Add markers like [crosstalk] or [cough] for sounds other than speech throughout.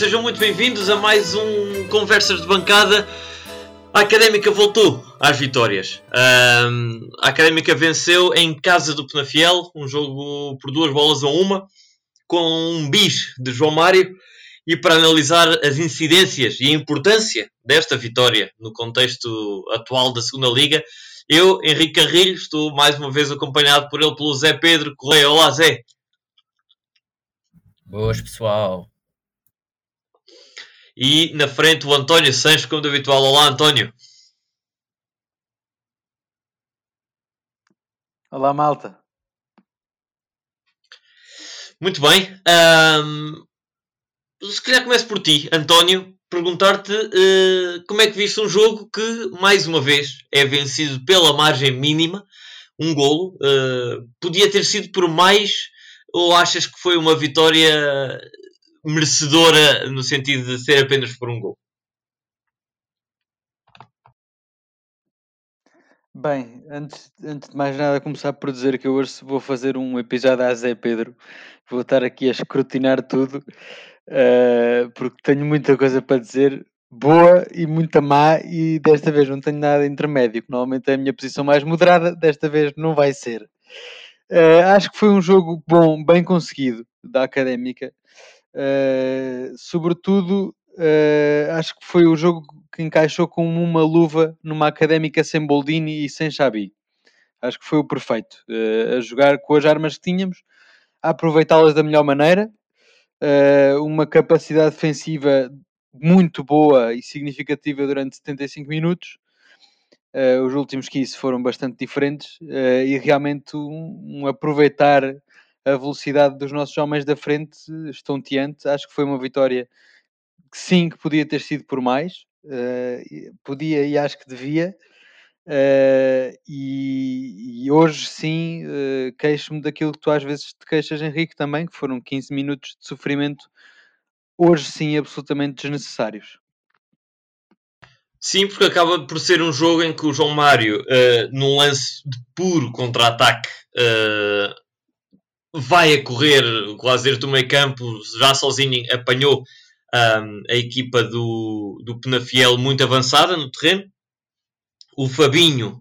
Sejam muito bem-vindos a mais um Conversas de Bancada. A Académica voltou às vitórias. Um, a Académica venceu em casa do Penafiel, um jogo por duas bolas a uma, com um bis de João Mário. E para analisar as incidências e a importância desta vitória no contexto atual da Segunda Liga, eu, Henrique Carrilho, estou mais uma vez acompanhado por ele, pelo Zé Pedro Correia. Olá, Zé. Boas, pessoal. E na frente o António Sanches, como de habitual. Olá, António. Olá, malta. Muito bem. Um, se calhar começo por ti, António, perguntar-te uh, como é que viste um jogo que, mais uma vez, é vencido pela margem mínima, um golo. Uh, podia ter sido por mais, ou achas que foi uma vitória merecedora no sentido de ser apenas por um gol? Bem, antes, antes de mais nada, começar por dizer que eu hoje vou fazer um episódio a Zé Pedro. Vou estar aqui a escrutinar tudo, uh, porque tenho muita coisa para dizer, boa e muita má, e desta vez não tenho nada intermédio, que normalmente é a minha posição mais moderada, desta vez não vai ser. Uh, acho que foi um jogo bom, bem conseguido, da Académica. Uh, sobretudo, acho que foi o jogo que encaixou como uma luva numa académica sem Boldini e sem Xabi. Acho que foi o perfeito. Uh, a jogar com as armas que tínhamos, a aproveitá-las da melhor maneira, uh, uma capacidade defensiva muito boa e significativa durante 75 minutos. Uh, os últimos 15 foram bastante diferentes e realmente um, um, aproveitar a velocidade dos nossos homens da frente estonteante. Acho que foi uma vitória que sim, que podia ter sido por mais, uh, podia e acho que devia. Uh, e, e, hoje sim uh, queixo-me daquilo que tu às vezes te queixas, Henrique, também, que foram 15 minutos de sofrimento, hoje sim absolutamente desnecessários. Sim, porque acaba por ser um jogo em que o João Mário, uh, num lance de puro contra-ataque, uh, vai a correr, o lazer do meio campo, já sozinho, apanhou um, a equipa do, do Penafiel muito avançada no terreno. O Fabinho,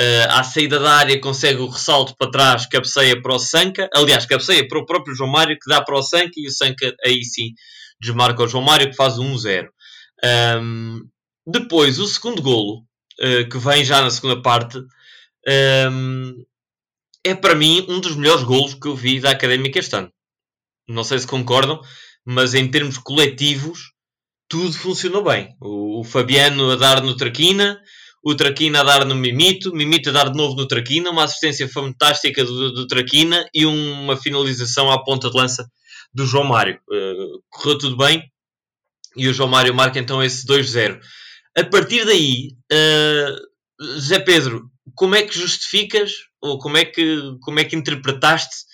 uh, à saída da área, consegue o ressalto para trás, cabeceia para o Sanca. Aliás, cabeceia para o próprio João Mário, que dá para o Sanca, e o Sanca aí sim desmarca o João Mário, que faz o 1-0. Um, depois, o segundo golo, uh, que vem já na segunda parte, um, é para mim um dos melhores golos que eu vi da Académica este ano. Não sei se concordam, mas em termos coletivos, tudo funcionou bem. O, o Fabiano a dar no Traquina, o Traquina a dar no Mimito, Mimito a dar de novo no Traquina, uma assistência fantástica do, do Traquina e uma finalização à ponta de lança do João Mário. Uh, correu tudo bem e o João Mário marca então esse 2-0. A partir daí, uh, Zé Pedro, como é que justificas ou como é que, como é que interpretaste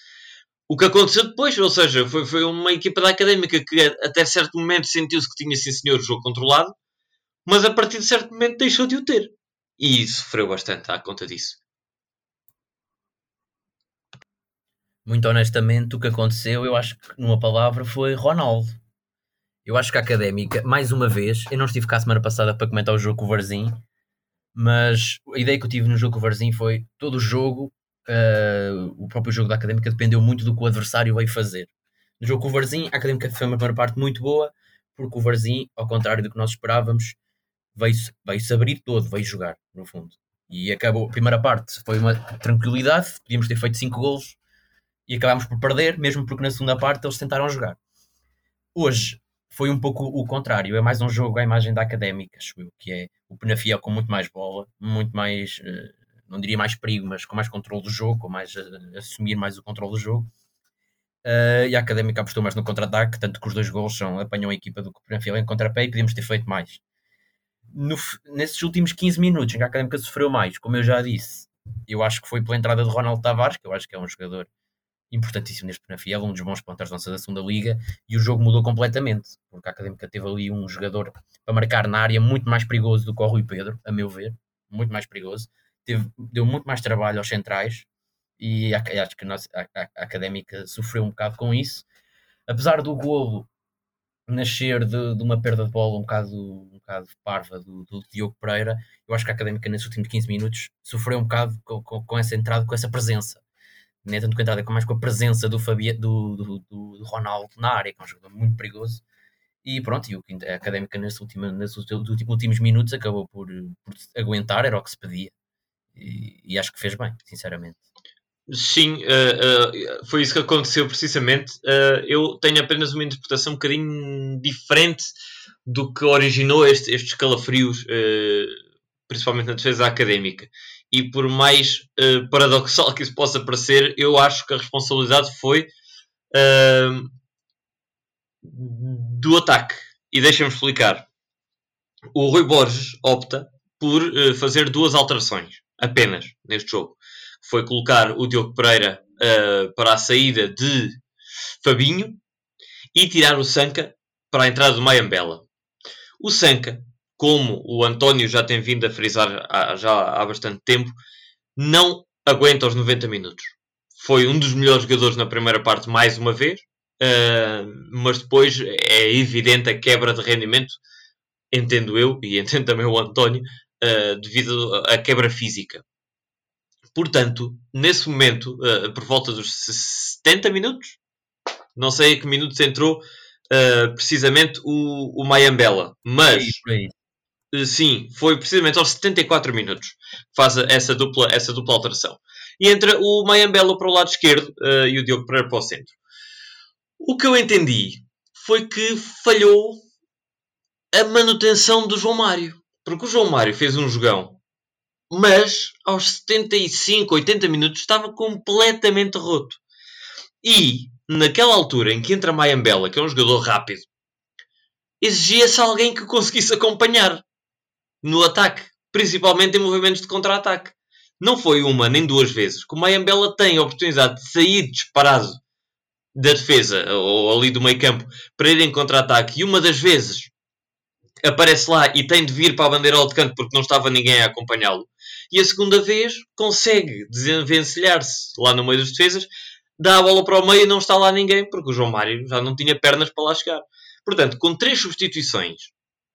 o que aconteceu depois, ou seja, foi, foi uma equipa da académica que até certo momento sentiu-se que tinha, sim senhor, o jogo controlado, mas a partir de certo momento deixou de o ter. E sofreu bastante à conta disso. Muito honestamente, o que aconteceu, eu acho que numa palavra foi Ronaldo. Eu acho que a académica, mais uma vez, eu não estive cá a semana passada para comentar o jogo com o Varzim, mas a ideia que eu tive no jogo com o Varzim foi todo o jogo uh, o próprio jogo da Académica dependeu muito do que o adversário veio fazer. No jogo com o Varzim, a Académica foi uma primeira parte muito boa, porque o Varzim, ao contrário do que nós esperávamos, veio-se veio abrir todo, veio jogar, no fundo. E acabou, a primeira parte foi uma tranquilidade, podíamos ter feito 5 golos e acabámos por perder, mesmo porque na segunda parte eles tentaram jogar. Hoje foi um pouco o contrário, é mais um jogo à imagem da Académica, acho eu, que é o Penafiel com muito mais bola, muito mais uh, não diria mais perigo, mas com mais controle do jogo, com mais uh, assumir mais o controle do jogo. Uh, e a Académica apostou mais no contra-ataque, tanto que os dois gols são, apanham a equipa do Benfica em contra-pé e podíamos ter feito mais. No, nesses últimos 15 minutos em que a Académica sofreu mais, como eu já disse, eu acho que foi pela entrada de Ronaldo Tavares, que eu acho que é um jogador importantíssimo neste Penafiel, um dos bons pontos da segunda liga, e o jogo mudou completamente, porque a Académica teve ali um jogador para marcar na área muito mais perigoso do que o Rui Pedro, a meu ver, muito mais perigoso teve, deu muito mais trabalho aos centrais e acho que a, a, a, Académica sofreu um bocado com isso. Apesar do golo nascer de, de, uma perda de bola um bocado, um bocado parva do, do, Diogo Pereira, eu acho que a Académica nesses últimos 15 minutos sofreu um bocado com, com, com essa entrada, com essa presença. Nem tanto com a entrada, mais com a presença do, Fabi, do, do, do, Ronaldo na área, que é um jogador muito perigoso. E pronto, e a Académica nesses últimos, últimos minutos acabou por, por aguentar, era o que se pedia. E, e acho que fez bem, sinceramente. Sim, uh, uh, foi isso que aconteceu precisamente. Uh, eu tenho apenas uma interpretação um bocadinho diferente do que originou este, estes calafrios, principalmente na defesa académica. E por mais paradoxal que isso possa parecer, eu acho que a responsabilidade foi do ataque. E deixem-me explicar. O Rui Borges opta por fazer duas alterações apenas neste jogo foi colocar o Diogo Pereira uh, para a saída de Fabinho e tirar o Sanca para a entrada do Mayambela. O Sanca, como o António já tem vindo a frisar há, já há bastante tempo, não aguenta os 90 minutos. Foi um dos melhores jogadores na primeira parte, mais uma vez, uh, mas depois é evidente a quebra de rendimento, entendo eu e [laughs] entendo também o António, uh, devido à quebra física. Portanto, nesse momento, uh, por volta dos 70 minutos, não sei a que minutos entrou precisamente o, o Mayambela, mas sim, foi precisamente aos 74 minutos que faz essa dupla, essa dupla alteração. E entra o Mayambela para o lado esquerdo e o Diogo Pereira para o centro. O que eu entendi foi que falhou a manutenção do João Mário. Porque o João Mário fez um jogão mas aos 75, 80 minutos estava completamente roto. E naquela altura em que entra Mayambela, que é um jogador rápido, exigia-se alguém que conseguisse acompanhar no ataque, principalmente em movimentos de contra-ataque. Não foi uma nem duas vezes que o Mayambela tem a oportunidade de sair disparado da defesa ou ali do meio campo para ir em contra-ataque e uma das vezes aparece lá e tem de vir para a bandeira de canto porque não estava ninguém a acompanhá-lo e a segunda vez consegue desenvencilhar-se lá no meio das defesas, dá a bola para o meio e não está lá ninguém, porque o João Mário já não tinha pernas para lá chegar. Portanto, com três substituições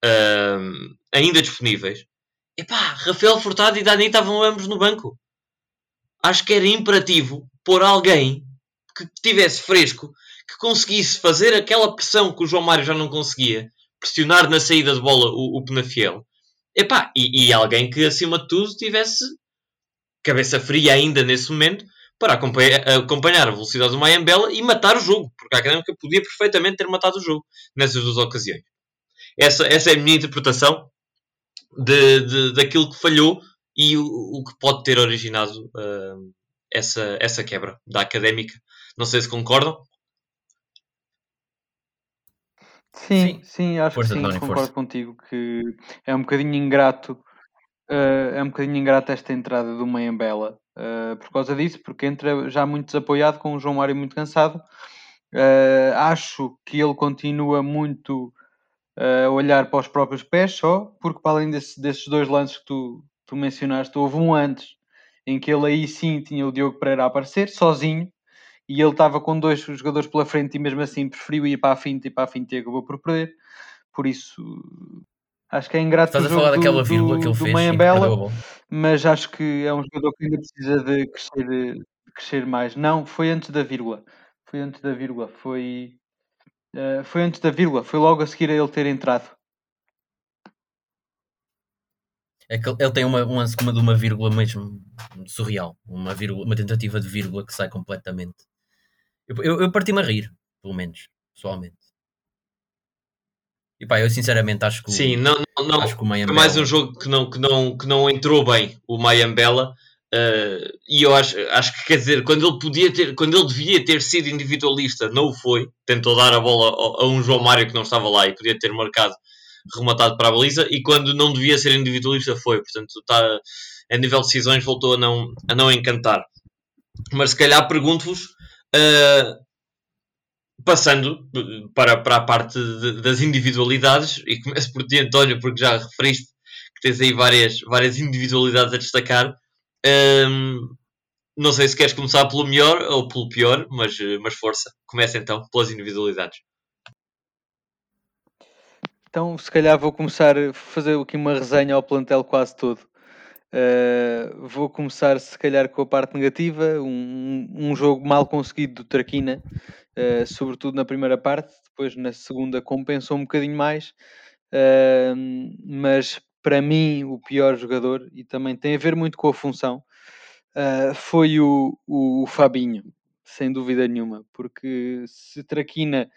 uh, ainda disponíveis, epá, Rafael Furtado e Dani estavam ambos no banco. Acho que era imperativo pôr alguém que tivesse fresco, que conseguisse fazer aquela pressão que o João Mário já não conseguia, pressionar na saída de bola o, o Penafiel, Epá, e, e alguém que acima de tudo tivesse cabeça fria ainda nesse momento para acompanhar, acompanhar a velocidade do Mayambela e matar o jogo, porque a Académica podia perfeitamente ter matado o jogo nessas duas ocasiões. Essa, essa é a minha interpretação de, de daquilo que falhou e o, o que pode ter originado uh, essa, essa quebra da Académica. Não sei se concordam. Sim, sim, acho Força, que sim, Tony, concordo força. contigo que é um bocadinho ingrato, uh, é um bocadinho ingrato esta entrada do Mayambela, uh, por causa disso, porque entra já muito desapoiado, com o João Mário muito cansado. Uh, acho que ele continua muito a olhar para os próprios pés só, porque para além desse, desses dois lances que tu, tu mencionaste, houve um antes em que ele aí sim tinha o Diogo Pereira a aparecer, sozinho, e ele estava com dois jogadores pela frente e mesmo assim preferiu ir para a finta e para a finta e acabou por perder. Por isso, acho que é ingrato Estás a falar do, daquela vírgula que ele fez, Mayambela, mas acho que é um jogador que ainda precisa de crescer, de crescer mais. Não, foi antes da vírgula. Foi antes da vírgula. Foi, uh, foi antes da vírgula. Foi logo a seguir a ele ter entrado. É que ele tem uma, uma, uma de uma vírgula mesmo surreal. Uma, vírgula, uma tentativa de vírgula que sai completamente eu, eu, eu parti-me a rir, pelo menos, pessoalmente. E pá, eu sinceramente acho que. Sim, não, não, não. Acho que o Mayambela... mais um jogo que não, que, não, que não entrou bem, o Mayambela. Uh, e eu acho, acho que quer dizer, quando ele podia ter, quando ele devia ter sido individualista, não o foi. Tentou dar a bola a, a um João Mário que não estava lá e podia ter marcado rematado para a baliza. E quando não devia ser individualista, foi. Portanto, está, a nível de decisões, voltou a não, a não encantar. Mas se calhar pergunto-vos Uh, passando para, para a parte de, das individualidades, e começo por ti, António, porque já referiste que tens aí várias, várias individualidades a destacar. Um, não sei se queres começar pelo melhor ou pelo pior, mas, mas força. Começa então pelas individualidades. Então, se calhar vou começar a fazer aqui uma resenha ao plantel quase todo. Uh, vou começar, se calhar, com a parte negativa. Um, um jogo mal conseguido do Traquina, uh, sobretudo na primeira parte. Depois, na segunda, compensou um bocadinho mais. Uh, mas, para mim, o pior jogador, e também tem a ver muito com a função, foi o, o, o Fabinho, sem dúvida nenhuma. Porque se Traquina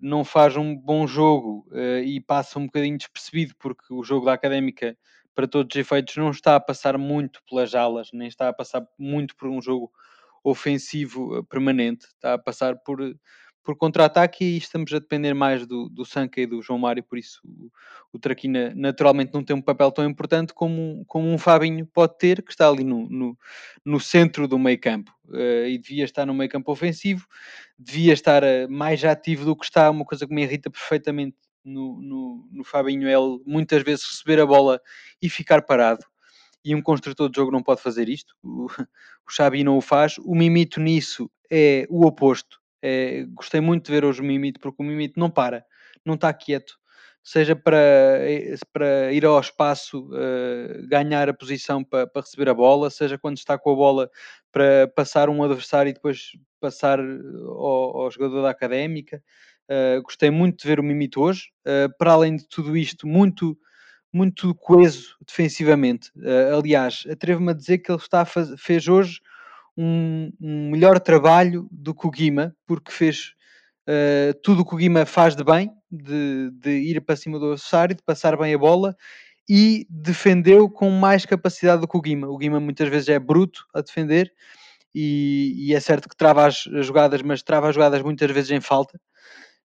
não faz um bom jogo uh, e passa um bocadinho despercebido, porque o jogo da Académica, para todos os efeitos, não está a passar muito pelas alas, nem está a passar muito por um jogo ofensivo uh, permanente, está a passar por, por contra-ataque e estamos a depender mais do, do Sanca e do João Mário, por isso o, o Traquina naturalmente não tem um papel tão importante como, como um Fabinho pode ter, que está ali no, no, no centro do meio campo uh, e devia estar no meio campo ofensivo, devia estar uh, mais ativo do que está, uma coisa que me irrita perfeitamente no, no, no Fabinho é muitas vezes receber a bola e ficar parado e um construtor de jogo não pode fazer isto. O [laughs] Xabi não o faz. O Mimito nisso é o oposto. É, gostei muito de ver hoje o Mimito, porque o Mimito não para, não está quieto, seja para, eh, para ir ao espaço, uh, ganhar a posição para, para, receber a bola, seja quando está com a bola para passar um adversário e depois passar ao, ao jogador da académica. Uh, gostei muito de ver o Mimito hoje. Uh, para além de tudo isto, muito, muito coeso defensivamente. aliás, atrevo-me a dizer que ele está fez hoje um, um, melhor trabalho do que o Guima, porque fez uh, tudo o que o Guima faz de bem, de, de, ir para cima do adversário, de passar bem a bola e defendeu com mais capacidade do que o Guima. O Guima muitas vezes é bruto a defender e, e é certo que trava as, as, jogadas, mas trava as jogadas muitas vezes em falta.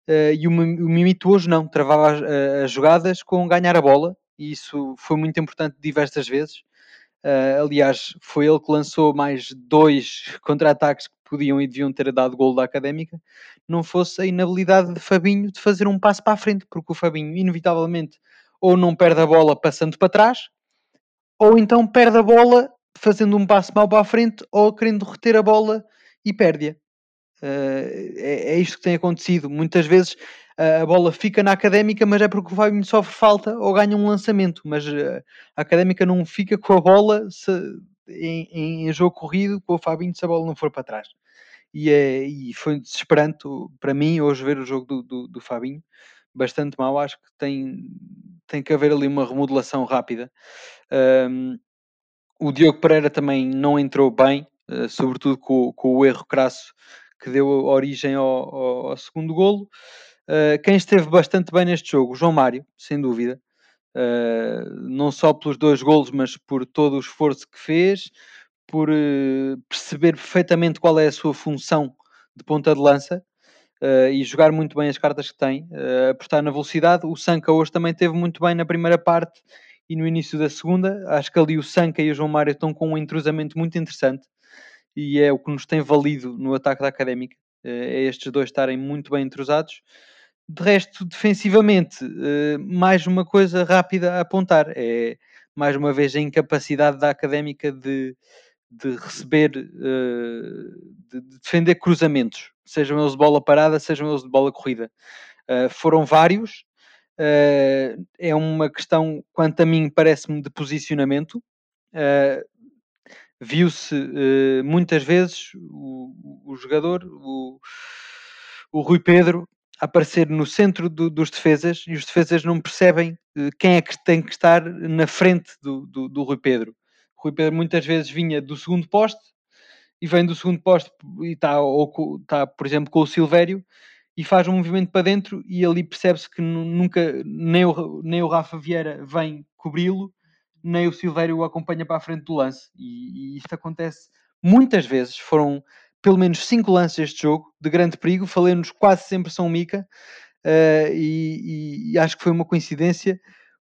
Uh, e o, o Mimito hoje não, travava as, as jogadas com ganhar a bola, e isso foi muito importante diversas vezes. Uh, aliás, foi ele que lançou mais dois [laughs] contra-ataques que podiam e deviam ter dado gol da Académica, não fosse a inabilidade de Fabinho de fazer um passo para a frente, porque o Fabinho, inevitavelmente, ou não perde a bola passando para trás, ou então perde a bola fazendo um passo mal para a frente, ou querendo reter a bola e perde-a. Uh, é, é isto que tem acontecido. Muitas vezes a bola fica na académica, mas é porque o Fabinho sofre falta ou ganha um lançamento. Mas eh, a académica não fica com a bola se, em, em, jogo corrido com o Fabinho se a bola não for para trás. E, é, e foi desesperante para mim hoje ver o jogo do, do, do Fabinho. Bastante mal, acho que tem, tem que haver ali uma remodelação rápida. Um, o Diogo Pereira também não entrou bem, uh, sobretudo com, com, o erro crasso que deu origem ao, ao, ao segundo golo. Uh, quem esteve bastante bem neste jogo, João Mário, sem dúvida. Uh, não só pelos dois golos, mas por todo o esforço que fez, por uh, perceber perfeitamente qual é a sua função de ponta de lança e jogar muito bem as cartas que tem, apostar na velocidade. O Sanca hoje também teve muito bem na primeira parte e no início da segunda. Acho que ali o Sanca e o João Mário estão com um entrosamento muito interessante e é o que nos tem valido no ataque da Académica. É estes dois estarem muito bem entrosados de resto, defensivamente, uh, mais uma coisa rápida a apontar. É, mais uma vez, a incapacidade da académica de, de receber, uh, de, de, defender cruzamentos, sejam eles de bola parada, sejam eles de bola corrida. Uh, foram vários. é uma questão, quanto a mim, parece-me de posicionamento. Viu-se muitas vezes o, o jogador, o, o Rui Pedro, aparecer no centro do, dos defesas e os defesas não percebem uh, quem é que tem que estar na frente do, do, do Rui Pedro. O Rui Pedro muitas vezes vinha do segundo poste e vem do segundo poste e está por exemplo, com o Silvério e faz um movimento para dentro e ali percebe-se que nunca nem o, nem o Rafa Vieira vem cobri-lo, nem o Silvério o acompanha para a frente do lance. E, e isto acontece muitas vezes. Foram pelo menos cinco lances este jogo de grande perigo. Falei-nos quase sempre São Mica uh, e, e, acho que foi uma coincidência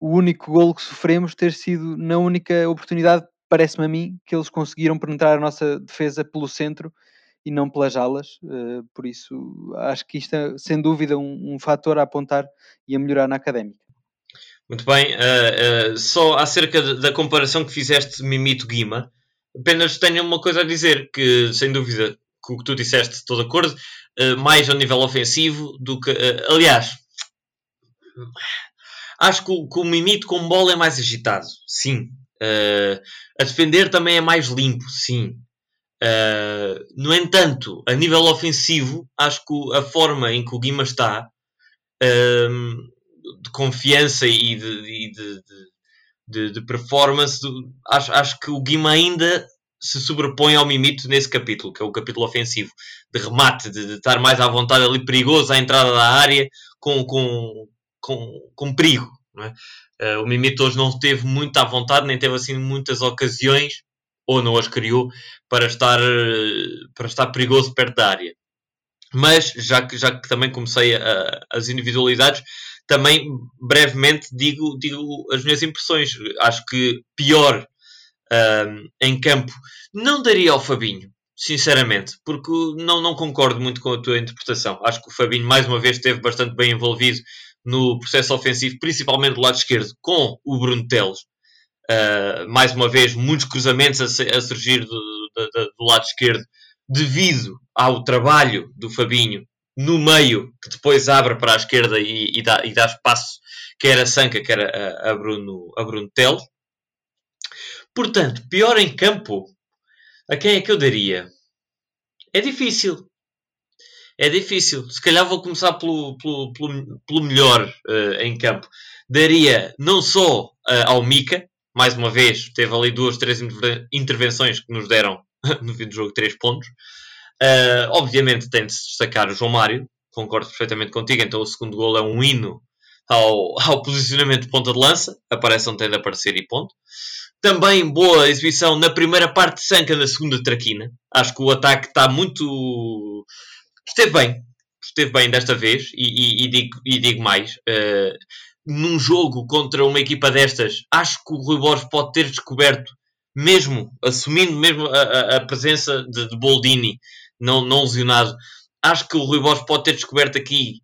o único golo que sofremos ter sido na única oportunidade, parece-me a mim, que eles conseguiram penetrar a nossa defesa pelo centro e não pelas alas. Uh, por isso, acho que isto é sem dúvida um, um fator a apontar e a melhorar na académica. Muito bem, uh, uh, só acerca da comparação que fizeste Mimito-Guima, apenas tenho uma coisa a dizer, que sem dúvida com o que tu disseste, estou de acordo, uh, mais ao nível ofensivo do que. Uh, aliás, Acho que o, que o Mimito com bola é mais agitado, sim. Uh, a defender também é mais limpo, sim. No entanto, a nível ofensivo, acho que a forma em que o Guima está, uh, de confiança e de, de, de, de, de performance, acho, acho que o Guima ainda se sobrepõe ao Mimito nesse capítulo, que é o capítulo ofensivo, de remate, de, de estar mais à vontade ali, perigoso à entrada da área, com, com, com, com perigo. É? Uh, o Mimito hoje não teve muito à vontade, nem teve assim muitas ocasiões, ou não as criou, para estar, uh, para estar perigoso perto da área. Mas, já que, já que também comecei a, as individualidades, também brevemente digo, digo as minhas impressões. Acho que pior em campo não daria ao Fabinho, sinceramente, porque não, não concordo muito com a tua interpretação. Acho que o Fabinho, mais uma vez, esteve bastante bem envolvido no processo ofensivo, principalmente do lado esquerdo, com o Bruno Teles. Uh, mais uma vez, muitos cruzamentos a, a surgir do, do, do, lado esquerdo, devido ao trabalho do Fabinho no meio, que depois abre para a esquerda e, e, dá, e dá espaço, quer a Sanca, quer a, a, Bruno, a Bruno Teles. Portanto, pior em campo, a quem é que eu daria? É difícil. É difícil. Se calhar vou começar pelo, pelo, pelo, pelo melhor uh, em campo. Daria não só uh, ao Mika, mais uma vez, teve ali duas, três intervenções que nos deram [laughs] no fim do jogo três pontos. Uh, obviamente tem de se destacar o João Mário, concordo perfeitamente contigo, então o segundo gol é um hino ao, [laughs] ao posicionamento de ponta de lança, aparece onde tem de aparecer e ponto. Também boa exibição na primeira parte de Sanca, na segunda traquina. Acho que o ataque está muito. Esteve bem. Esteve bem desta vez. E, e, e digo, e digo mais. Uh, num jogo contra uma equipa destas, acho que o Rui Borges pode ter descoberto, mesmo assumindo mesmo a, a, a presença de, de, Boldini, não, não lesionado, acho que o Rui Borges pode ter descoberto aqui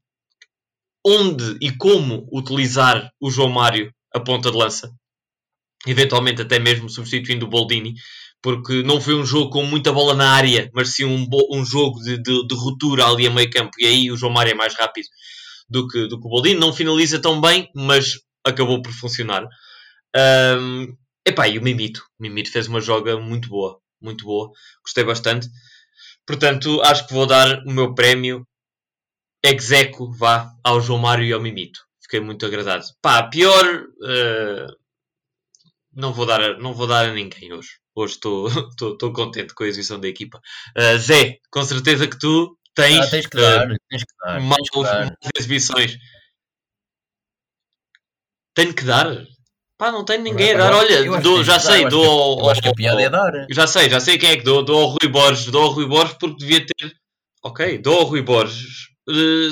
onde e como utilizar o João Mário a ponta de lança. Eventualmente até mesmo substituindo o Boldini, porque não foi um jogo com muita bola na área, mas sim um, um jogo de, de, de, ruptura ali a meio campo, e aí o João Mário é mais rápido do que, do que o Boldini, não finaliza tão bem, mas acabou por funcionar. Um, epá, e o Mimito, o Mimito fez uma joga muito boa, muito boa, gostei bastante. Portanto, acho que vou dar o meu prémio execo, vá, ao João Mário e ao Mimito. Fiquei muito agradado. Pá, pior... Uh, não vou dar, a, não vou dar a ninguém hoje. Hoje estou [laughs] contente com a exibição da equipa. Uh, Zé, com certeza que tu tens, ah, tens que dar, uh, tens que dar, mais, tens que dar. exibições. Tenho que dar? Pá, não tenho ninguém a dar. Olha, dou, já sei, dou ao, Eu acho que a piada é dar. Já sei, já sei quem é que dou. Dou ao Rui Borges. Dou ao Rui Borges porque devia ter. Ok, dou ao Rui Borges.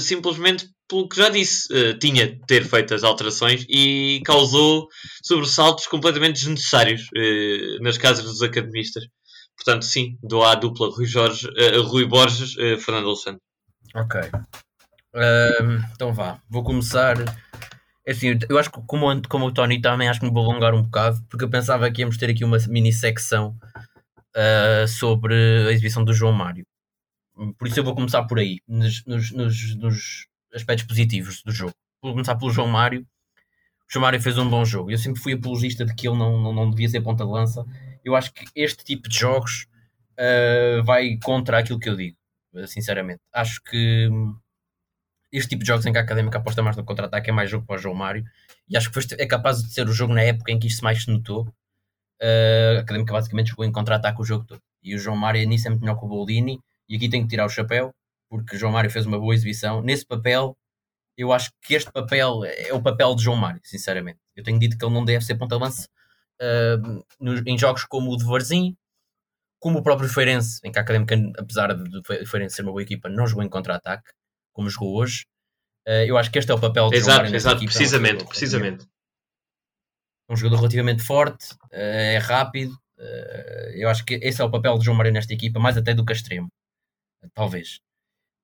Simplesmente pelo que já disse, uh, tinha de ter feito as alterações e causou sobressaltos completamente desnecessários uh, nas casas dos academistas. Portanto, sim, dou à dupla Rui, Jorge, uh, Rui Borges, Fernando Alexandre. Ok. então vá, vou começar. É assim, eu acho que como, como o Tony também acho que me vou alongar um bocado, porque eu pensava que íamos ter aqui uma mini secção sobre a exibição do João Mário. Por isso eu vou começar por aí, nos, nos, nos, aspectos positivos do jogo. Vou começar pelo João Mário. O João Mário fez um bom jogo. Eu sempre fui apologista de que ele não, não, não devia ser ponta de lança. Eu acho que este tipo de jogos uh, vai contra aquilo que eu digo, sinceramente. Acho que este tipo de jogos em que a Académica aposta mais no contra-ataque é mais jogo para o João Mário. E acho que é capaz de ser o jogo na época em que isto mais se notou. Uh, a Académica basicamente jogou em contra-ataque o jogo todo. E o João Mário nisso é muito melhor que o Boldini. E aqui tem que tirar o chapéu porque João Mário fez uma boa exibição. Nesse papel, eu acho que este papel é o papel de João Mário, sinceramente. Eu tenho dito que ele não deve ser ponta-lança uh, em jogos como o de Varzim, como o próprio Feirense, em que a Académica, apesar de Feirense ser uma boa equipa, não jogou em contra-ataque, como jogou hoje. Uh, eu acho que este é o papel de exato, João Mário. Exato, equipa, precisamente, é um precisamente. Um jogador relativamente forte, uh, é rápido. eu acho que esse é o papel de João Mário nesta equipa, mais até do que a extremo. Talvez.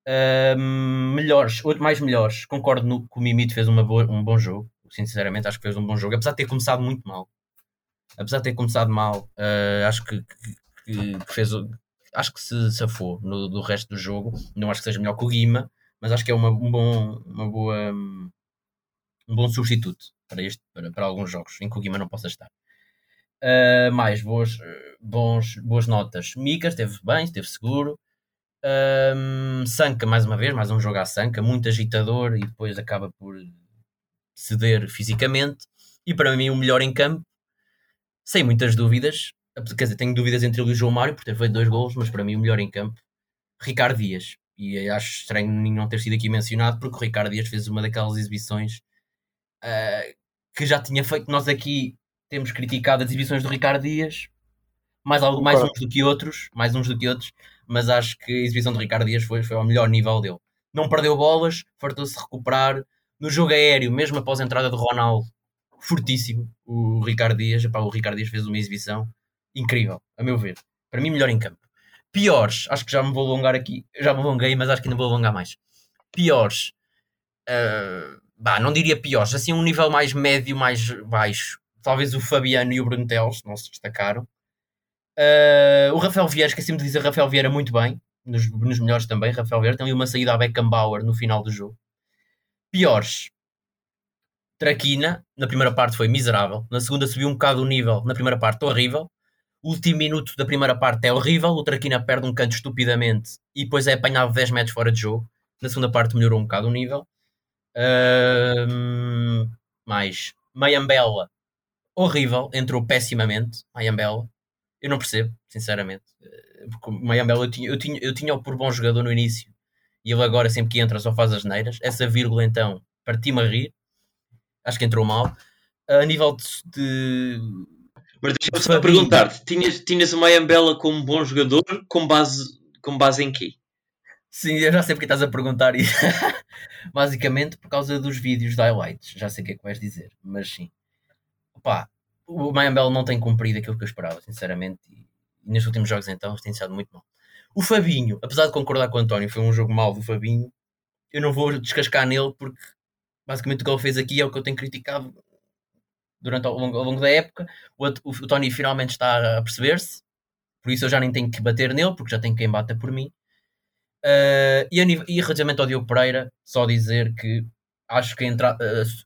Uh, melhores, mais melhores. Concordo no, que o Mimito fez boa, um bom jogo. Sinceramente, acho que fez um bom jogo, apesar de ter começado muito mal. Apesar de ter começado mal, uh, acho que, que, que, fez. Acho que se safou no, do resto do jogo. Não acho que seja melhor que o Guima, mas acho que é uma, um bom, uma boa, um bom substituto para, este, para, para alguns jogos em que o Guima não possa estar. Uh, mais boas, bons, boas notas. Mika esteve bem, esteve seguro. Um, Sanka, mais uma vez, mais um jogo à Sanka, muito agitador e depois acaba por ceder fisicamente. E para mim, o melhor em campo, sem muitas dúvidas. Quer dizer, tenho dúvidas entre ele e o João Mário por ter feito dois gols, mas para mim, o melhor em campo, Ricardo Dias. E acho estranho não ter sido aqui mencionado, porque o Ricardo Dias fez uma daquelas exibições uh, que já tinha feito. Nós aqui temos criticado as exibições do Ricardo Dias, mais, algo, mais uns do que outros, mais uns do que outros, mas acho que a exibição do Ricardo Dias foi, foi ao melhor nível dele. Não perdeu bolas, fartou-se recuperar. No jogo aéreo, mesmo após a entrada do Ronaldo, fortíssimo. O Ricardo Dias, epá, o Ricardo Dias fez uma exibição incrível, a meu ver. Para mim, melhor em campo. Piores, acho que já me vou alongar aqui, já me alonguei, mas acho que ainda vou alongar mais. Piores, uh, bah, não diria piores, assim um nível mais médio, mais baixo. Talvez o Fabiano e o Bruno Teles não se destacaram. Uh, o Rafael Vieira, esqueci-me de dizer Rafael Vieira muito bem, nos, nos melhores também. Rafael Vieira tem ali uma saída a Beckenbauer no final do jogo. Piores, Traquina, na primeira parte foi miserável, na segunda subiu um bocado o nível, na primeira parte horrível. O último minuto da primeira parte é horrível, o Traquina perde um canto estupidamente e depois é apanhado 10 metros fora de jogo. Na segunda parte melhorou um bocado o nível. Uh, mais Mayambela, horrível, entrou pessimamente. Mayambela, eu não percebo, sinceramente. Eh, porque o Mayambela eu tinha, eu, tinha, eu tinha-o por bom jogador no início e ele agora, sempre que entra, só faz as neiras. Essa vírgula, então, partiu-me a rir. Acho que entrou mal. A nível de. Mas deixa-me só perguntar-te: tinhas, tinhas o Mayambela como bom jogador com base, com base em quê? Sim, eu já sei porque estás a perguntar isso. [laughs] Basicamente por causa dos vídeos de highlights. Já sei o que é que vais dizer, mas sim. Opa, o Mayambel não tem cumprido aquilo que eu esperava, sinceramente. E, nestes últimos jogos, então, tem sido muito mal. O Fabinho, apesar de concordar com o António, foi um jogo mau do Fabinho. Eu não vou descascar nele porque basicamente o que ele fez aqui é o que eu tenho criticado durante ao longo, ao longo da época. O, o, o Tony finalmente está a perceber-se, por isso eu já nem tenho que bater nele, porque já tenho quem bata por mim. Uh, e, a, e relativamente ao Diogo Pereira, só dizer que acho que entra, uh,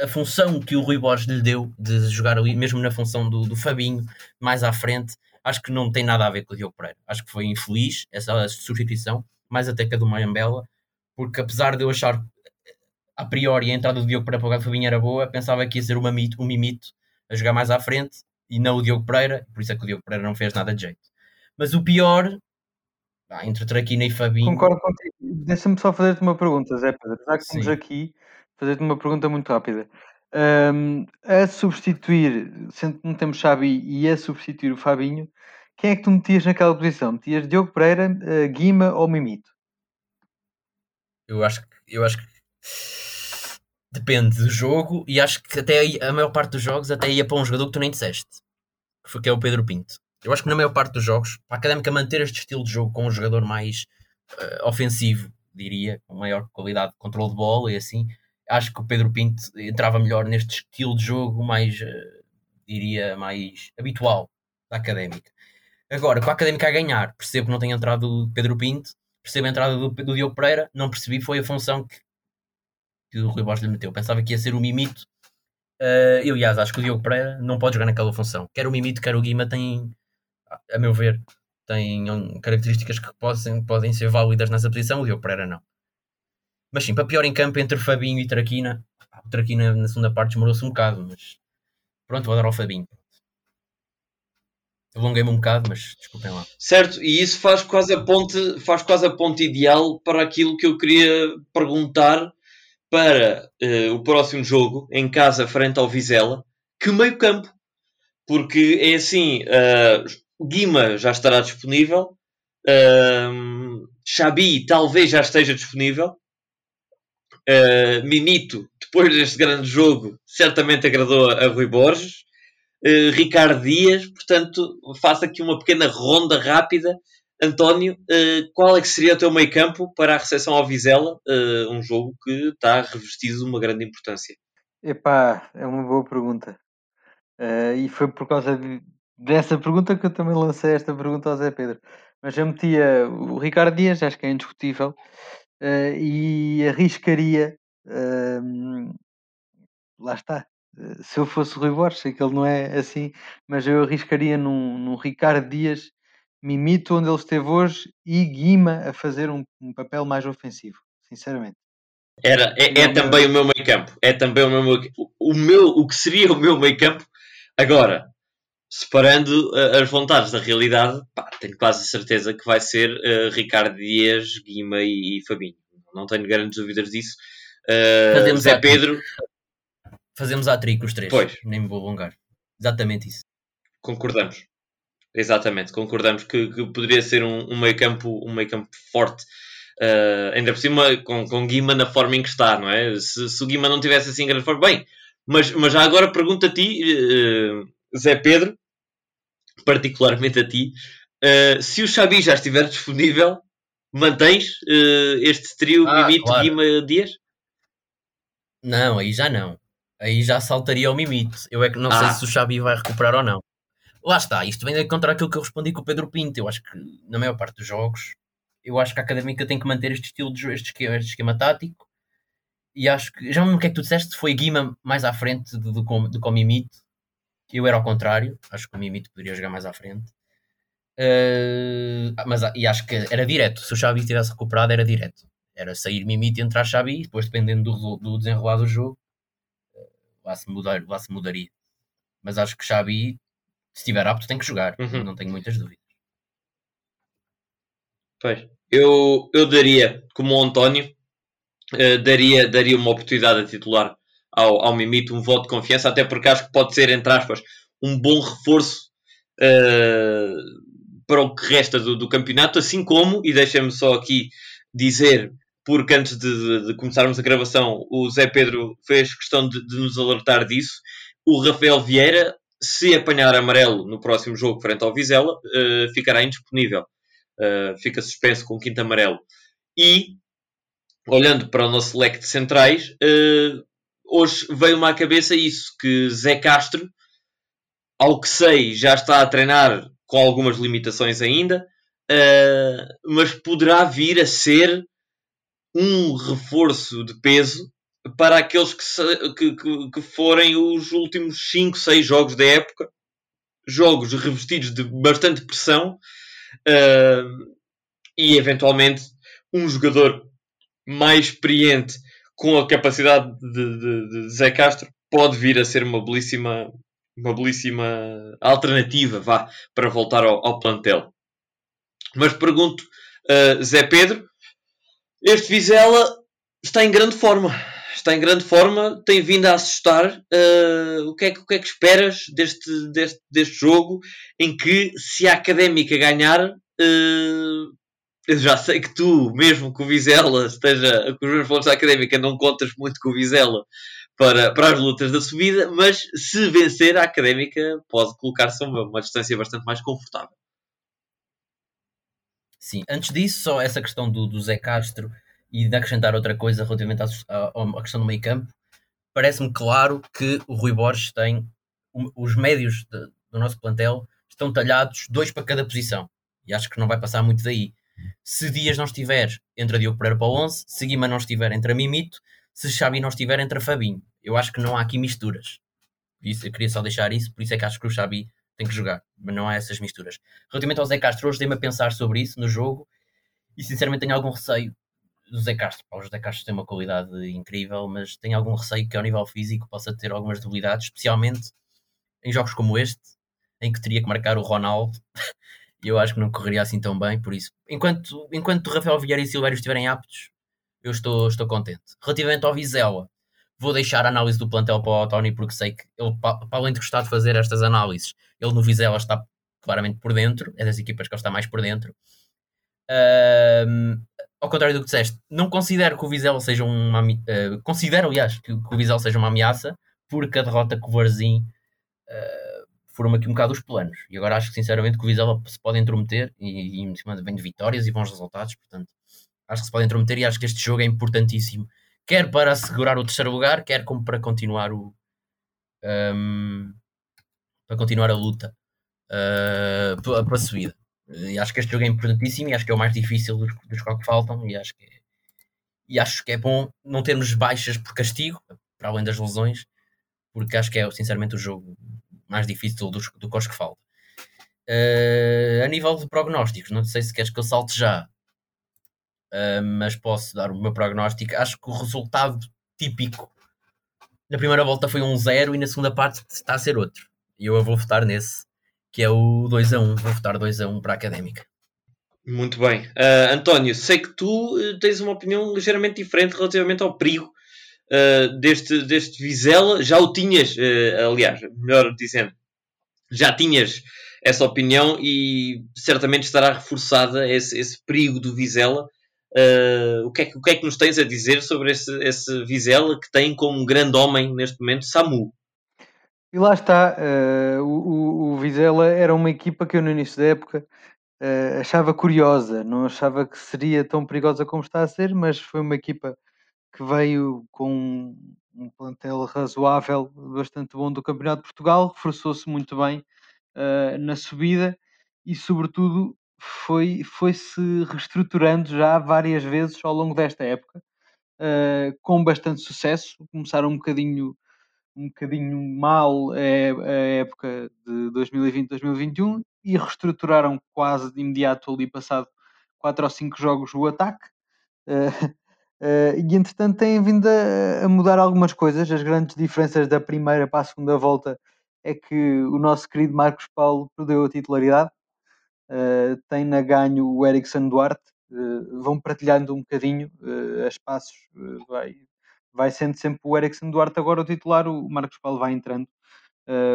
a função que o Rui Borges lhe deu de jogar ali, mesmo na função do, do Fabinho, mais à frente, acho que não tem nada a ver com o Diogo Pereira. Acho que foi infeliz essa substituição, mais até que a do Mayambela, porque apesar de eu achar a priori a entrada do Diogo Pereira para o lugar do Fabinho era boa, pensava que ia ser um mimito, um mimito a jogar mais à frente e não o Diogo Pereira, por isso é que o Diogo Pereira não fez nada de jeito. Mas o pior, entre Traquina e Fabinho. Concordo contigo. Deixa-me só fazer-te uma pergunta, Zé Pedro. Já que estamos aqui, fazer-te uma pergunta muito rápida. Um, a substituir, sendo que não temos Xabi e a substituir o Fabinho, quem é que tu metias naquela posição? Metias Diogo Pereira, uh, Guima ou Mimito? Eu acho que eu acho que depende do jogo e acho que até a maior parte dos jogos até ia para um jogador que tu nem disseste, que é o Pedro Pinto. Eu acho que na maior parte dos jogos, para a Académica manter este estilo de jogo com um jogador mais uh, ofensivo, diria, com maior qualidade de controle de bola e assim, acho que o Pedro Pinto entrava melhor neste estilo de jogo mais, uh, diria, mais habitual da Académica. Agora, com a Académica a ganhar, percebo que não tem entrado o Pedro Pinto, percebo a entrada do, do Diogo Pereira, não percebi, foi a função que, que o Rui Borges lhe meteu. Pensava que ia ser o Mimito. Uh, eu, aliás, acho que o Diogo Pereira não pode jogar naquela função. Quer o Mimito, quer o Guima, tem, a meu ver, tem características que podem, podem ser válidas nessa posição, o Diogo Pereira não. Mas sim, para pior em campo entre Fabinho e Traquina, o Traquina na segunda parte desmorou-se um bocado, mas pronto, vou dar ao Fabinho. Alonguei-me um bocado, mas desculpem lá. Certo, e isso faz quase a ponte, faz quase a ponte ideal para aquilo que eu queria perguntar para uh, o próximo jogo, em casa, frente ao Vizela, que meio campo. Porque é assim, uh, Guima já estará disponível, uh, Xabi talvez já esteja disponível, Uh, Minito, depois deste grande jogo, certamente agradou a Rui Borges. Uh, Ricardo Dias, portanto, faço aqui uma pequena ronda rápida. António, uh, qual é que seria o teu meio campo para a recepção ao Vizela? um jogo que está revestido de uma grande importância. Epá, é uma boa pergunta. e foi por causa de, dessa pergunta que eu também lancei esta pergunta ao Zé Pedro. Mas eu metia o Ricardo Dias, acho que é indiscutível uh, e arriscaria uh, lá está. Eh, se eu fosse o Rui Borges, sei que ele não é assim, mas eu arriscaria num, num Ricardo Dias, Mimito, onde ele esteve hoje, e Guima a fazer um, um papel mais ofensivo, sinceramente. Era, é, é também o meu meio campo. É também o meu, o meu o que seria o meu meio campo. Agora, separando uh, as vontades da realidade, pá, tenho quase certeza que vai ser uh, Ricardo Dias, Guima e, e, Fabinho. Não tenho grandes dúvidas disso. Uh, Zé Pedro. Fazemos a trico os três. Pois. Nem me vou alongar. Exatamente isso. Concordamos. Exatamente, concordamos que, que poderia ser um, um meio campo, um meio campo forte. Ainda por cima com, com Guima na forma em que está, não é? Se, se o Guima não tivesse assim grande forma, bem, mas, mas já agora pergunto a ti, Zé Pedro, particularmente a ti, uh, se o Xabi já estiver disponível, mantens este trio ah, Mimito, claro. Guima, Dias? Não, aí já não. Aí já saltaria o Mimito. Eu é que não ah. sei se o Xabi vai recuperar ou não. Lá está, isto vem contra aquilo que eu respondi com o Pedro Pinto. Eu acho que na maior parte dos jogos eu acho que a académica tem que manter este estilo de este esquema, este esquema tático. E acho que já o que é que tu disseste foi Guima mais à frente do, do, do que o Mimite. Eu era ao contrário, acho que o Mimite poderia jogar mais à frente. Uh, mas e acho que era direto. Se o Xavi tivesse recuperado, era direto. Era sair Mimite e entrar Xavi, depois, dependendo do, do desenrolar do jogo, uh, lá, se mudar, lá se mudaria. Mas acho que Xavi, se estiver apto, tem que jogar. Uhum. Não tenho muitas dúvidas. Pois. Eu, eu daria, como o António, uh, daria, daria uma oportunidade a titular ao, ao Mimito, um voto de confiança, até porque acho que pode ser, entre aspas, um bom reforço uh, para o que resta do, do campeonato, assim como, e deixem-me só aqui dizer, porque antes de, de, de, começarmos a gravação, o Zé Pedro fez questão de, de nos alertar disso. O Rafael Vieira, se apanhar amarelo no próximo jogo frente ao Vizela, uh, ficará indisponível uh, fica suspenso com o quinto amarelo. E, olhando para o nosso leque de centrais, uh, hoje veio-me à cabeça isso, que Zé Castro, ao que sei, já está a treinar com algumas limitações ainda, uh, mas poderá vir a ser um reforço de peso para aqueles que, se, que, que, que, forem os últimos 5, 6 jogos da época, jogos revestidos de bastante pressão Uh, e eventualmente um jogador mais experiente com a capacidade de, de, de Zé Castro pode vir a ser uma belíssima, uma belíssima alternativa vá, para voltar ao, ao plantel. Mas pergunto, uh, Zé Pedro, este Vizela está em grande forma. Está em grande forma, tem vindo a assustar. Uh, o, que é que, o que é que esperas deste, deste, deste jogo em que, se a Académica ganhar, uh, eu já sei que tu, mesmo que o Vizela esteja com os meus pontos da Académica, não contas muito com o Vizela para, para as lutas da subida, mas se vencer, a Académica pode colocar-se a uma, uma distância bastante mais confortável. Sim, antes disso, só essa questão do, do Zé Castro e de acrescentar outra coisa relativamente à, à, à questão do meio campo, parece-me claro que o Rui Borges tem os médios de, do nosso plantel estão talhados dois para cada posição e acho que não vai passar muito daí. Se Dias não estiver, entra Diogo Pereira para o 11, se Guima não estiver, entra Mimito, se Xavi não estiver, entra Fabinho. Eu acho que não há aqui misturas. Isso, eu queria só deixar isso, por isso é que acho que o Xavi tem que jogar, mas não há essas misturas. Relativamente ao Zé Castro, hoje dei-me a pensar sobre isso no jogo e sinceramente tenho algum receio do Zé Castro. O José Castro tem uma qualidade incrível, mas tenho algum receio que ao nível físico possa ter algumas debilidades, especialmente em jogos como este, em que teria que marcar o Ronaldo. [laughs] E eu acho que não correria assim tão bem, por isso. Enquanto, enquanto Rafael Vieira e Silvério estiverem aptos, eu estou, estou contente. Relativamente ao Vizela, vou deixar a análise do plantel para o Tony, porque sei que ele, para além de gostar de fazer estas análises, ele no Vizela está claramente por dentro, é das equipas que ele está mais por dentro. Ao contrário do que disseste, não considero que o Vizela seja uma. Uh, considero, aliás, que, que o Vizela seja uma ameaça, porque a derrota com o Varzim uh, foram aqui um bocado os planos. E agora acho que, sinceramente, que o Vizela se pode intrometer e, e em cima vem de vitórias e bons resultados, portanto, acho que se pode intrometer e acho que este jogo é importantíssimo, quer para assegurar o terceiro lugar, quer como para continuar o. Um, para continuar a luta uh, para a subida. E acho que este jogo é importantíssimo e acho que é o mais difícil dos, dos que faltam e acho que é, e acho que é bom não termos baixas por castigo, para além das lesões, porque acho que é sinceramente o jogo mais difícil do, do que que falta. Uh, a nível de prognósticos, não sei se queres que eu salte já, uh, mas posso dar o meu prognóstico. Acho que o resultado típico na primeira volta foi um 0 e na segunda parte está a ser outro. E eu vou votar nesse, que é o 2 a 1. Vou votar 2 a 1 para a Académica. Muito bem. Uh, António, sei que tu tens uma opinião ligeiramente diferente relativamente ao perigo uh, deste, deste Vizela. Já o tinhas, uh, aliás, melhor dizendo, já tinhas essa opinião e certamente estará reforçada esse, esse perigo do Vizela. Uh, o, que é que, o que é que nos tens a dizer sobre esse, esse Vizela que tem como grande homem neste momento Samu? E lá está, uh, o, o, Vizela era uma equipa que eu no início da época uh, achava curiosa, não achava que seria tão perigosa como está a ser, mas foi uma equipa que veio com um plantel razoável, bastante bom do Campeonato de Portugal, reforçou-se muito bem uh, na subida e, sobretudo, foi, foi-se reestruturando já várias vezes ao longo desta época, uh, com bastante sucesso. Começaram um bocadinho, um bocadinho mal a, época de 2020-2021 e reestruturaram quase de imediato ali passado quatro ou cinco jogos o ataque. Uh, Uh, e entretanto têm vindo a, a, mudar algumas coisas. As grandes diferenças da primeira para a segunda volta é que o nosso querido Marcos Paulo perdeu a titularidade, uh, tem na ganho o Erickson Duarte, uh, vão partilhando um bocadinho uh, a espaços, vai, vai sendo sempre o Erickson Duarte. Agora o titular, o Marcos Paulo vai entrando.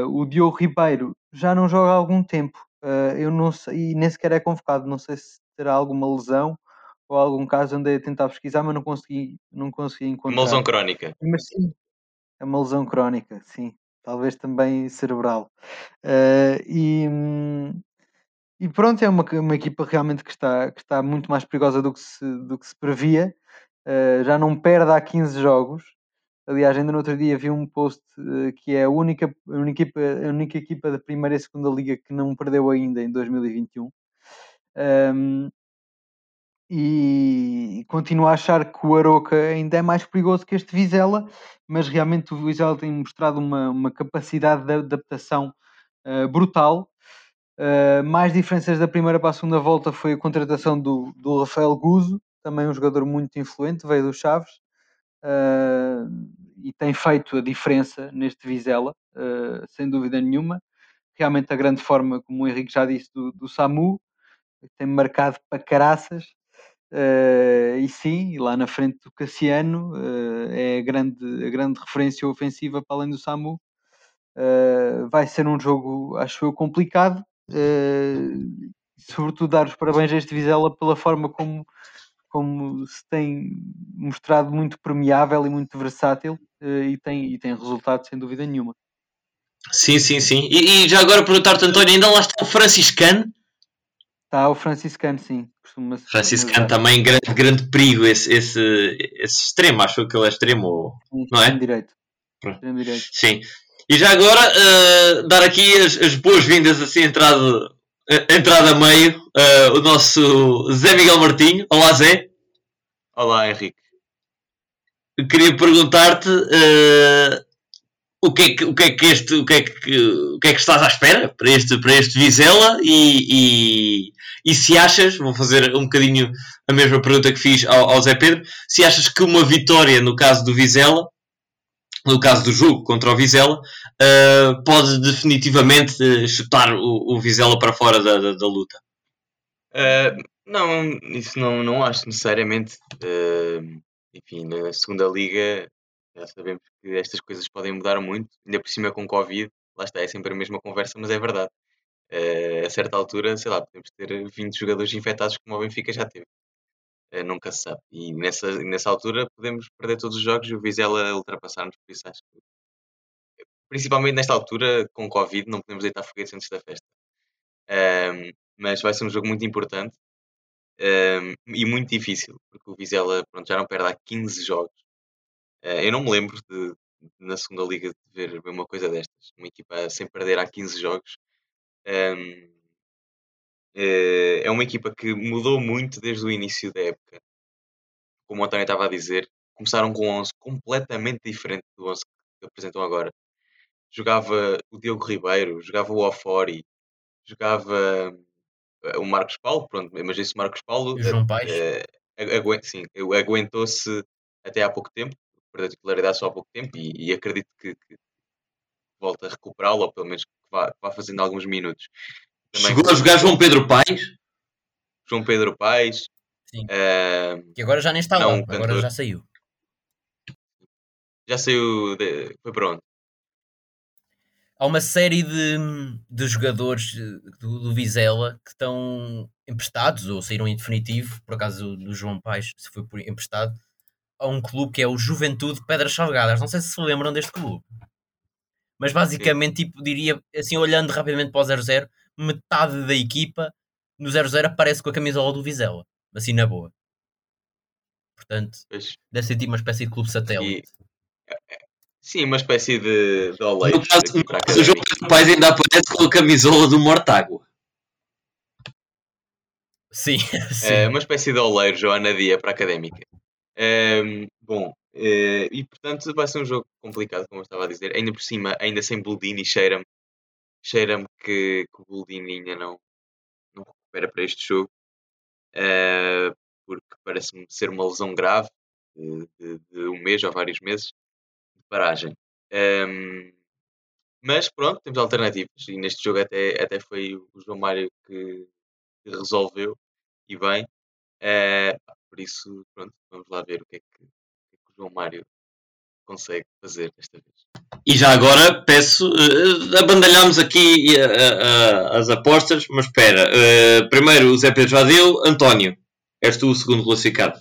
o Diogo Ribeiro já não joga há algum tempo, eu não sei, e nem sequer é convocado, não sei se terá alguma lesão ou algum caso andei a tentar pesquisar, mas não consegui, não consegui encontrar. Uma lesão crónica. Mas sim, é uma lesão crónica, sim. Talvez também cerebral. Uh, e, e pronto, é uma, uma equipa realmente que está, que está muito mais perigosa do que se, do que se previa. Uh, já não perde há 15 jogos. Aliás, ainda no outro dia vi um post uh, que é a única, a, única equipa, a única equipa da primeira e segunda liga que não perdeu ainda em 2021. Um, e continuo a achar que o Aroca ainda é mais perigoso que este Vizela, mas realmente o Vizela tem mostrado uma, uma capacidade de adaptação uh, brutal. Uh, mais diferenças da primeira para a segunda volta foi a contratação do, do Rafael Guzo, também um jogador muito influente, veio do Chaves uh, e tem feito a diferença neste Vizela, sem dúvida nenhuma. Realmente a grande forma, como o Henrique já disse, do, do Samu, tem marcado para caraças Uh, e sim, lá na frente do Cassiano uh, é a grande, a grande referência ofensiva para além do Samu. Uh, vai ser um jogo, acho eu, complicado. sobretudo dar os parabéns a este Vizela pela forma como, como se tem mostrado muito permeável e muito versátil e, tem, e tem resultado sem dúvida nenhuma. Sim, sim, sim. E, e já agora perguntar-te, António, ainda lá está o franciscano? Está o franciscano, sim. Franciscano também grande, grande perigo, esse, esse, esse extremo, acho que ele é extremo, ou, sim, não é? Direito. Extremo direito. Sim. E já agora, uh, dar aqui as, as boas-vindas, assim, entrada, entrada a meio, uh, o nosso Zé Miguel Martinho. Olá, Zé. Olá, Henrique. Eu queria perguntar-te uh, o que é que, o que, é que este, o que é que, o que é que estás à espera para este, para este Vizela e, e, e se achas, vou fazer um bocadinho a mesma pergunta que fiz ao, ao Zé Pedro, se achas que uma vitória no caso do Vizela, no caso do jogo contra o Vizela, uh, pode definitivamente eh, chutar o, o Vizela para fora da, da, da luta? Uh, não, isso não, não acho necessariamente. Uh, enfim, na segunda liga já sabemos que estas coisas podem mudar muito, ainda por cima com Covid, lá está, é sempre a mesma conversa, mas é verdade. Uh, a certa altura, sei lá, podemos ter 20 jogadores infectados como o Benfica já teve. Uh, nunca se sabe. E nessa, nessa altura podemos perder todos os jogos e o Vizela ultrapassar-nos, por isso acho que principalmente nesta altura, com Covid, não podemos deitar foguetes antes da festa. Um, mas vai ser um jogo muito importante um, e muito difícil, porque o Vizela pronto, já não perde há 15 jogos. Uh, eu não me lembro de, na segunda liga, de ver uma coisa destas. Uma equipa sem perder há 15 jogos. Uh, é uma equipa que mudou muito desde o início da época. Como o António estava a dizer, começaram com um 11 completamente diferente do 11 que apresentam agora. jogava o Diogo Ribeiro, jogava o Ofori, jogava eh, o Marcos Paulo, pronto, mas esse Marcos Paulo E João Paes? eh, agu- sim, aguentou-se até há pouco tempo, titularidade só há pouco tempo e, e acredito que, que volta a recuperá-lo, ou pelo menos que vá, vá fazendo alguns minutos. Também Chegou a jogar João Pedro Paes? João Pedro Paes, Sim. eh, Que agora já nem está Não, lá, um agora cantor. já saiu. já saiu, de, foi para onde? Há uma série de, de jogadores eh, do, do Vizela que estão emprestados ou saíram em definitivo, por acaso do João Paes, se foi por emprestado, a um clube que é o Juventude Pedras Salgadas. Não sei se se lembram deste clube. Mas basicamente, tipo, diria, assim, olhando rapidamente para o 0-0, metade da equipa no 0-0 aparece com a camisola do Vizela. Assim, na boa. Portanto, Pois, deve ser tipo uma espécie de clube satélite. sim, uma espécie de, de No oleiros caso, aqui no caso, o João académica. Pedro Paes ainda aparece com a camisola do Mortágua. Sim, [laughs] sim. É uma espécie de oleiro, Joana Dia, para a académica. Bom, eh, e portanto vai ser um jogo complicado, como eu estava a dizer. Ainda por cima, ainda sem Buldini, cheira-me cheira que, que o Buldini ainda não, não recupera para este jogo, eh, porque parece-me ser uma lesão grave de, de- de um mês ou vários meses de paragem. Ehm, mas pronto, temos alternativas e neste jogo até, até foi o João Mário que, que resolveu e bem. Eh, por isso, pronto, vamos lá ver o que é que, o, que é que o João Mário consegue fazer desta vez. E já agora peço, uh, abandalhamos aqui uh, uh, as apostas, mas espera, uh, primeiro o Zé Pedro já deu, António, és tu o segundo classificado.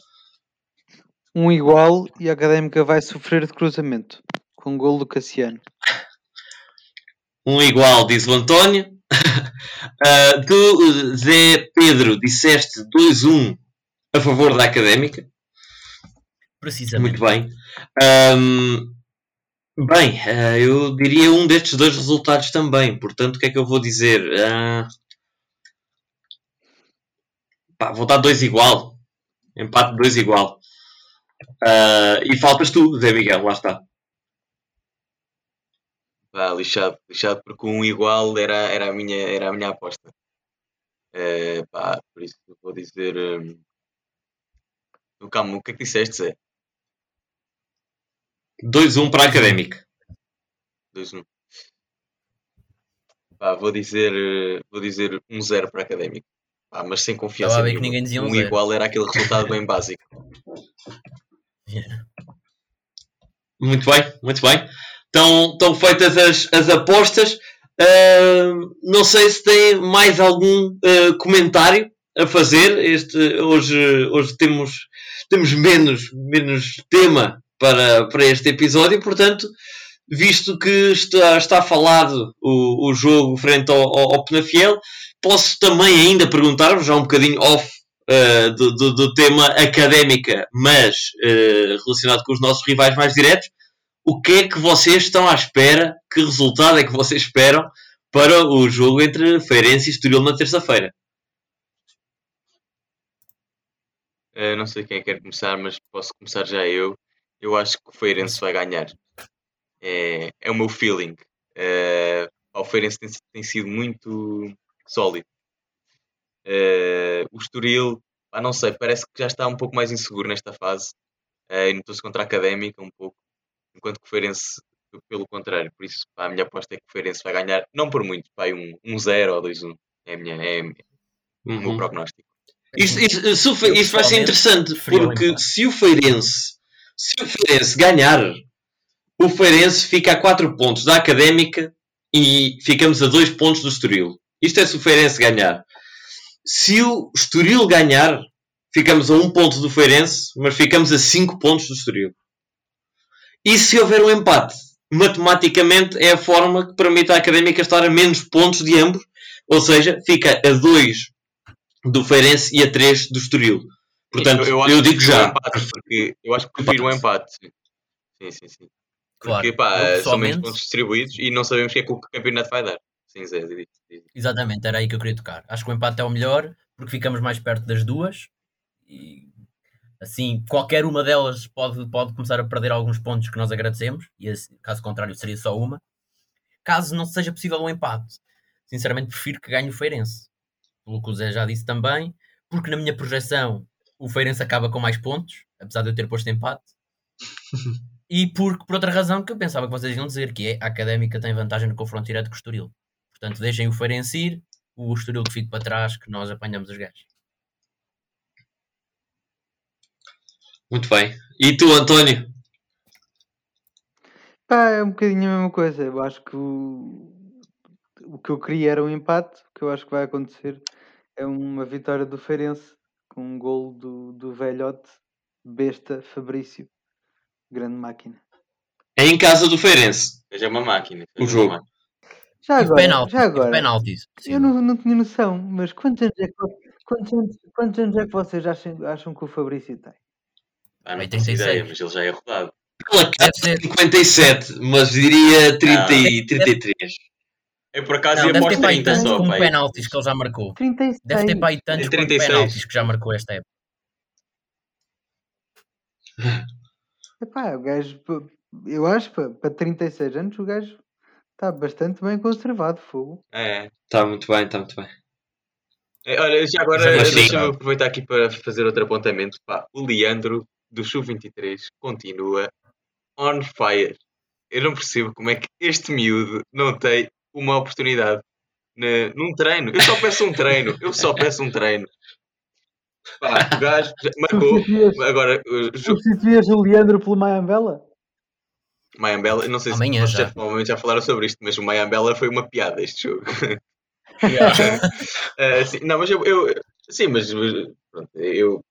Um igual e a Académica vai sofrer de cruzamento. Com gol do Cassiano. Um igual, diz o António. [laughs] Uh, tu, Zé Pedro, disseste 2-1 a favor da Académica. Precisamente. Muito bem. Ahm, bem, ah, eu diria um destes dois resultados também. Portanto, o que é que eu vou dizer? Ah, pá, vou dar dois igual. Empate dois igual. Ah, e faltas tu, Zé Miguel, lá está. Pá, lixado, lixado porque um igual era, era, a, minha, era a minha aposta. Eh, pá, por isso eu vou dizer. Hum, Calma, o que é que disseste, Zé? 2-1 para a Académica. 2-1. Pá, vou dizer, vou dizer 1-0 para a Académica. Pá, mas sem confiança ver que ninguém dizia um 1-0. igual era aquele resultado bem básico. [laughs] Muito bem, muito bem. Estão, estão feitas as, as apostas. Ah, não sei se tem mais algum ah, comentário a fazer. Este, hoje hoje temos, temos menos, menos tema para, para este episódio, portanto, visto que está, está falado o, o jogo frente ao, ao, ao Penafiel, posso também ainda perguntar-vos, já um bocadinho off ah, do, do, do tema académica, mas ah, relacionado com os nossos rivais mais diretos, o que é que vocês estão à espera? Que resultado é que vocês esperam para o jogo entre Feirense e Estoril na terça-feira? Eh, não sei quem é que quer começar, mas posso começar já eu. Eu acho que o Feirense vai ganhar. É, é o meu feeling. Eh, o Feirense tem, tem sido muito sólido. Eh, o Estoril, pá, não sei, parece que já está um pouco mais inseguro nesta fase. Eh, e notou-se contra a Académica um pouco. Enquanto que o Feirense, pelo contrário, por isso pá, a minha aposta é que o Feirense vai ganhar, não por muito, pá, um 1-0 ou 2-1. É, a minha, é, é o meu Uhum. prognóstico. Isto, isto- se o Fe- Eu, isto vai ser interessante, porque se o Feirense, se o Feirense ganhar, o Feirense fica a 4 pontos da Académica e ficamos a 2 pontos do Estoril. Isto é se o Feirense ganhar. Se o Estoril ganhar, ficamos a 1 ponto do Feirense, mas ficamos a 5 pontos do Estoril. E se houver um empate, matematicamente é a forma que permite à Académica estar a menos pontos de ambos, ou seja, fica a 2 do Feirense e a 3 do Estoril. Portanto, eu, que digo já. empate, porque eu acho que prefiro o empate. Sim, sim, sim. Claro. Porque pá, Eu, são menos pontos distribuídos e não sabemos o que é que o campeonato vai dar. Sim, Zé, diz, diz. Exatamente, era aí que eu queria tocar. Acho que o empate é o melhor porque ficamos mais perto das duas e assim qualquer uma delas pode, pode começar a perder alguns pontos que nós agradecemos e caso contrário seria só uma. caso não seja possível um empate. Sinceramente, prefiro que ganhe o Feirense. Pelo que o Zé já disse também, porque na minha projeção o Feirense acaba com mais pontos, apesar de eu ter posto empate. [laughs] e porque, por outra razão, que eu pensava que vocês iam dizer, que é a Académica tem vantagem no confronto direto com o Estoril. Portanto, deixem o Feirense ir, o Estoril que fique para trás, que nós apanhamos os gajos. Muito bem. E tu, António? Pá, é um bocadinho a mesma coisa. Eu acho que o, o que eu queria era um empate. O que eu acho que vai acontecer é uma vitória do Feirense com um gol do, do velhote besta Fabrício. Grande máquina. É em casa do Feirense. Seja uma máquina. O seja jogo. máquina. Já agora, penaltis, já agora. penaltis. Eu não, não tinha noção, mas quantos anos é que, quantos anos, quantos anos é que vocês acham, acham que o Fabrício tem? Ah, não 36. ideia, mas ele já é rodado. Pela cara, ser- 57, mas diria 30 Ah. e 33. Eu por acaso Não, ia deve para ter os para aí 30 tantos só, como pai. penaltis que ele já marcou. 36. Deve ter para aí tantos como 36. penaltis que já marcou esta época. [laughs] Epá, o gajo, eu acho, para 36 anos, o gajo está bastante bem conservado, fogo. É. Está muito bem, está muito bem. É, Olha, já agora sim. deixa-me aproveitar aqui para fazer outro apontamento. Pá, o Leandro do Sub-23 continua on fire. Eu não percebo como é que este miúdo não tem uma oportunidade na- num treino. Eu só peço um treino. Eu só peço um treino. Pá, o gajo marcou. Substituías, Agora, o jo- substituías o Leandro pelo Mayambela? Mayambela, não sei se Amanhã vocês já. já, provavelmente já falaram sobre isto, mas o Mayambela foi uma piada este jogo. [laughs] Ah, [laughs] sim, não, mas eu, eu- sim, mas mas, pronto, eu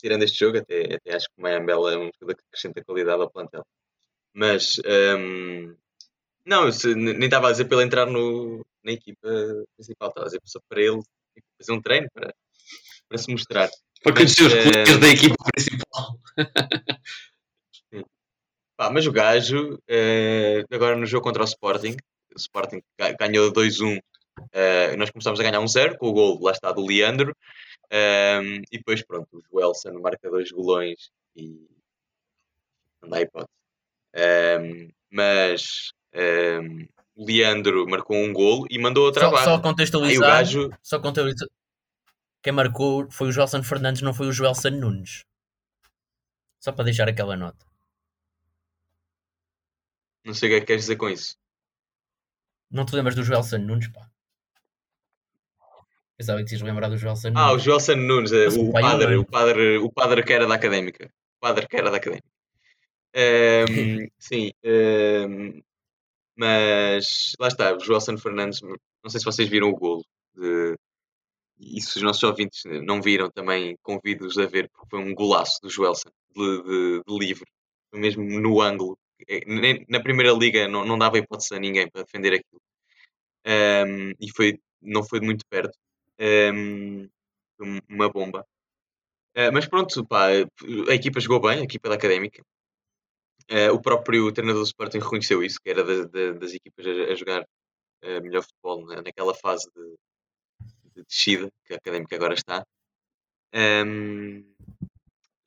tirando este jogo, até, até acho que o Mayambela é um jogador que acrescenta qualidade ao plantel. Mas ahm, não, eu se- nem estava a dizer para ele entrar no, na equipa principal, estava a dizer só para ele fazer um treino para, para se mostrar. Para conhecer os colegas eh, da equipa principal. [laughs] Pá, mas o gajo, eh, agora no jogo contra o Sporting, o Sporting ga- ganhou 2-1. eh, nós começámos a ganhar 1-0 com o gol, lá está, do Leandro. ehm, e depois, pronto, o Joelson marca dois golões e não dá hipótese. Ehm, mas o Leandro marcou um golo e mandou outra Só, só o contextualizar, gajo, só contextualizar. Quem marcou foi o Joelson Fernandes, não foi o Joelson Nunes. Só para deixar aquela nota. não sei o que é que queres dizer com isso. Não te lembras do Joelson Nunes, pá? Pensava que te ias lembrar do Joelson Nunes. Ah, o Joelson Nunes, Mas o o é um padre, o padre, o padre que era da académica. O padre que era da académica. Ehm, [laughs] sim, ehm, mas lá está, o Joelson Fernandes, não sei se vocês viram o golo. De, e se os nossos ouvintes não viram, também convido-os a ver, porque foi um golaço do Joelson, de, de- de livre, mesmo no ângulo. Nem- Na primeira liga não, não dava hipótese a ninguém para defender aquilo. Ehm, e foi, não foi muito perto. Um- uma bomba. Eh, mas pronto, pá, a equipa jogou bem, a equipa da Académica. Eh, o próprio treinador do Sporting reconheceu isso, que era da- da- das equipas a, a jogar eh, melhor futebol na- naquela fase de, de descida que a Académica agora está. Ehm,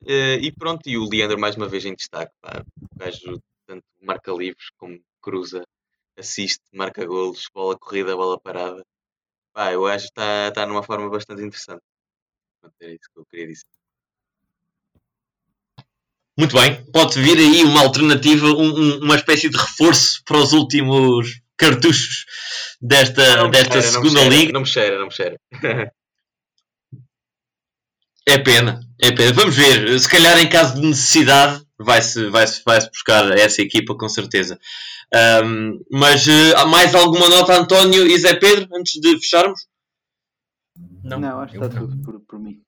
eh, e pronto, e o Leandro mais uma vez em destaque. Pá, o gajo tanto marca livros como cruza, assiste, marca golos, bola corrida, bola parada. Pá, eu acho que está, está numa forma bastante interessante. Pronto, Era isso que eu queria dizer. Muito bem. Pode vir aí uma alternativa, um- um- uma espécie de reforço para os últimos cartuchos desta, Não desta cheira, não segunda cheira, liga. Não me cheira, não me cheira. É pena, é pena. Vamos ver. Se calhar em caso de necessidade vai-se vai -se, vai -se buscar essa equipa com certeza. Ahm, mas há mais alguma nota, António e Zé Pedro, antes de fecharmos? Não, Não, acho que está tudo por, por mim.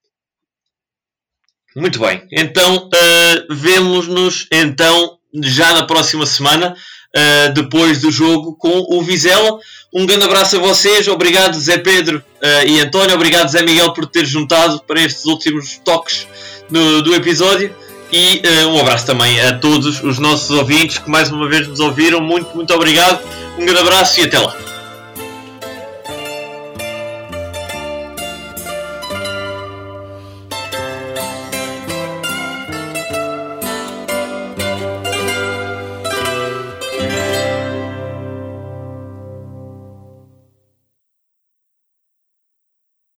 Muito bem. Então eh, vemos-nos então já na próxima semana, eh, depois do jogo com o Vizela. Um grande abraço a vocês. Obrigado, Zé Pedro eh, e António. Obrigado, Zé Miguel, por ter juntado para estes últimos toques do, do episódio. E eh, um abraço também a todos os nossos ouvintes que mais uma vez nos ouviram. Muito, muito obrigado. Um grande abraço e até lá.